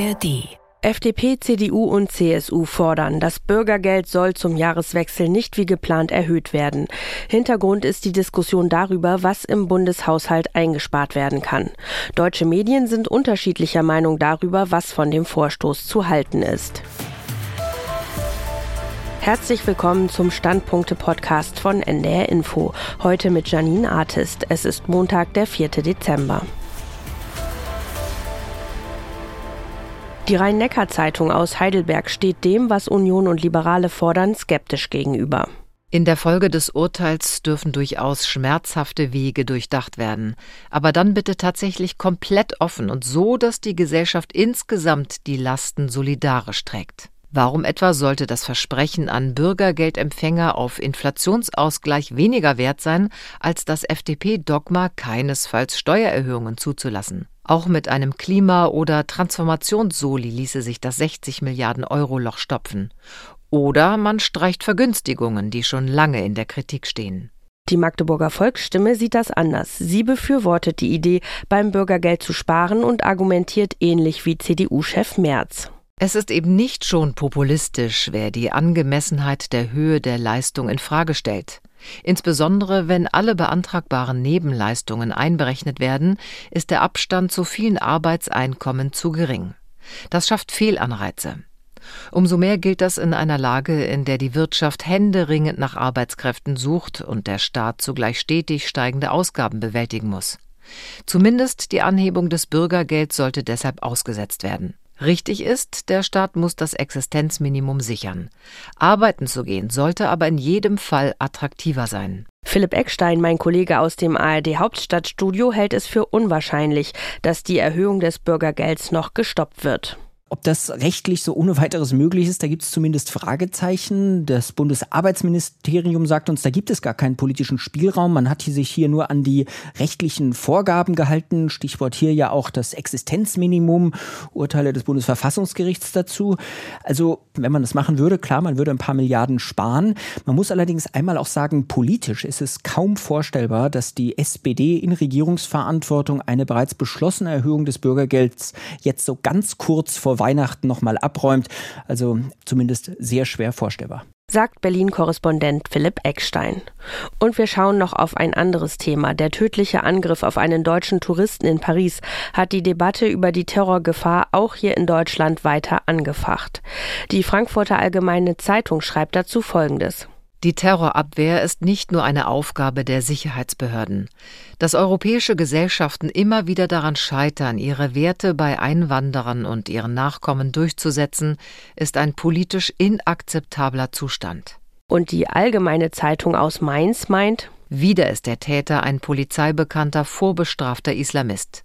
ARD FDP, CDU und CSU fordern, das Bürgergeld soll zum Jahreswechsel nicht wie geplant erhöht werden. Hintergrund ist die Diskussion darüber, was im Bundeshaushalt eingespart werden kann. Deutsche Medien sind unterschiedlicher Meinung darüber, was von dem Vorstoß zu halten ist. Herzlich willkommen zum Standpunkte-Podcast von NDR Info. Heute mit Janine Artist. Es ist Montag, der 4. Dezember. Die Rhein-Neckar-Zeitung aus Heidelberg steht dem, was Union und Liberale fordern, skeptisch gegenüber. In der Folge des Urteils dürfen durchaus schmerzhafte Wege durchdacht werden, aber dann bitte tatsächlich komplett offen und so, dass die Gesellschaft insgesamt die Lasten solidarisch trägt. Warum etwa sollte das Versprechen an Bürgergeldempfänger auf Inflationsausgleich weniger wert sein, als das FDP-Dogma keinesfalls Steuererhöhungen zuzulassen? Auch mit einem Klima- oder Transformationssoli ließe sich das 60 Milliarden Euro Loch stopfen. Oder man streicht Vergünstigungen, die schon lange in der Kritik stehen. Die Magdeburger Volksstimme sieht das anders. Sie befürwortet die Idee, beim Bürgergeld zu sparen und argumentiert ähnlich wie CDU-Chef Merz. Es ist eben nicht schon populistisch, wer die Angemessenheit der Höhe der Leistung in Frage stellt. Insbesondere wenn alle beantragbaren Nebenleistungen einberechnet werden, ist der Abstand zu vielen Arbeitseinkommen zu gering. Das schafft Fehlanreize. Umso mehr gilt das in einer Lage, in der die Wirtschaft händeringend nach Arbeitskräften sucht und der Staat zugleich stetig steigende Ausgaben bewältigen muss. Zumindest die Anhebung des Bürgergelds sollte deshalb ausgesetzt werden. Richtig ist, der Staat muss das Existenzminimum sichern. Arbeiten zu gehen sollte aber in jedem Fall attraktiver sein. Philipp Eckstein, mein Kollege aus dem ARD Hauptstadtstudio, hält es für unwahrscheinlich, dass die Erhöhung des Bürgergelds noch gestoppt wird. Ob das rechtlich so ohne weiteres möglich ist, da gibt es zumindest Fragezeichen. Das Bundesarbeitsministerium sagt uns, da gibt es gar keinen politischen Spielraum. Man hat sich hier nur an die rechtlichen Vorgaben gehalten. Stichwort hier ja auch das Existenzminimum, Urteile des Bundesverfassungsgerichts dazu. Also, wenn man das machen würde, klar, man würde ein paar Milliarden sparen. Man muss allerdings einmal auch sagen, politisch ist es kaum vorstellbar, dass die SPD in Regierungsverantwortung eine bereits beschlossene Erhöhung des Bürgergelds jetzt so ganz kurz vor Weihnachten nochmal abräumt. Also zumindest sehr schwer vorstellbar sagt Berlin-Korrespondent Philipp Eckstein. Und wir schauen noch auf ein anderes Thema. Der tödliche Angriff auf einen deutschen Touristen in Paris hat die Debatte über die Terrorgefahr auch hier in Deutschland weiter angefacht. Die Frankfurter Allgemeine Zeitung schreibt dazu Folgendes. Die Terrorabwehr ist nicht nur eine Aufgabe der Sicherheitsbehörden. Dass europäische Gesellschaften immer wieder daran scheitern, ihre Werte bei Einwanderern und ihren Nachkommen durchzusetzen, ist ein politisch inakzeptabler Zustand. Und die Allgemeine Zeitung aus Mainz meint, wieder ist der Täter ein polizeibekannter, vorbestrafter Islamist.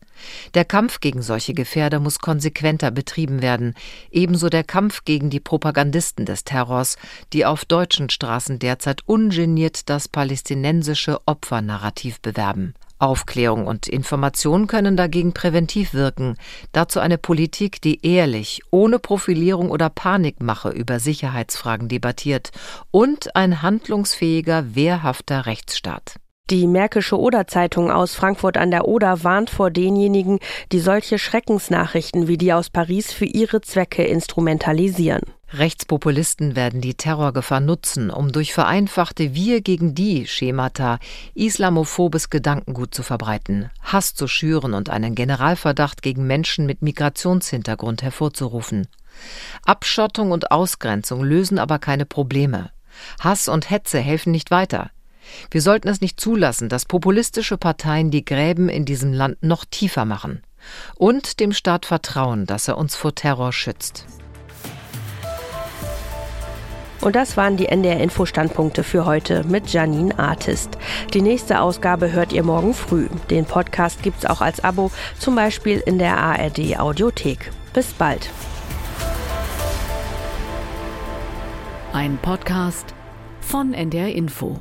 Der Kampf gegen solche Gefährder muss konsequenter betrieben werden, ebenso der Kampf gegen die Propagandisten des Terrors, die auf deutschen Straßen derzeit ungeniert das palästinensische Opfernarrativ bewerben. Aufklärung und Information können dagegen präventiv wirken, dazu eine Politik, die ehrlich, ohne Profilierung oder Panikmache über Sicherheitsfragen debattiert und ein handlungsfähiger, wehrhafter Rechtsstaat. Die Märkische Oder-Zeitung aus Frankfurt an der Oder warnt vor denjenigen, die solche Schreckensnachrichten wie die aus Paris für ihre Zwecke instrumentalisieren. Rechtspopulisten werden die Terrorgefahr nutzen, um durch vereinfachte Wir gegen die Schemata islamophobes Gedankengut zu verbreiten, Hass zu schüren und einen Generalverdacht gegen Menschen mit Migrationshintergrund hervorzurufen. Abschottung und Ausgrenzung lösen aber keine Probleme. Hass und Hetze helfen nicht weiter. Wir sollten es nicht zulassen, dass populistische Parteien die Gräben in diesem Land noch tiefer machen. Und dem Staat vertrauen, dass er uns vor Terror schützt. Und das waren die NDR-Info-Standpunkte für heute mit Janine Artist. Die nächste Ausgabe hört ihr morgen früh. Den Podcast gibt's auch als Abo, zum Beispiel in der ARD-Audiothek. Bis bald. Ein Podcast von NDR Info.